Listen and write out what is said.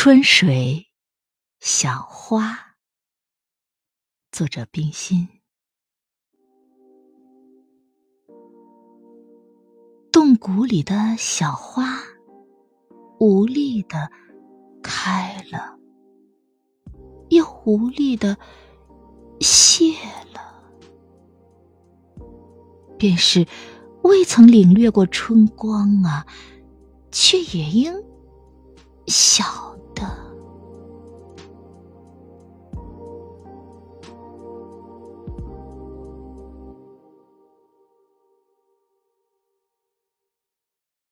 春水小花作者冰心。洞谷里的小花无力的开了又无力的谢了。便是未曾领略过春光啊却也应小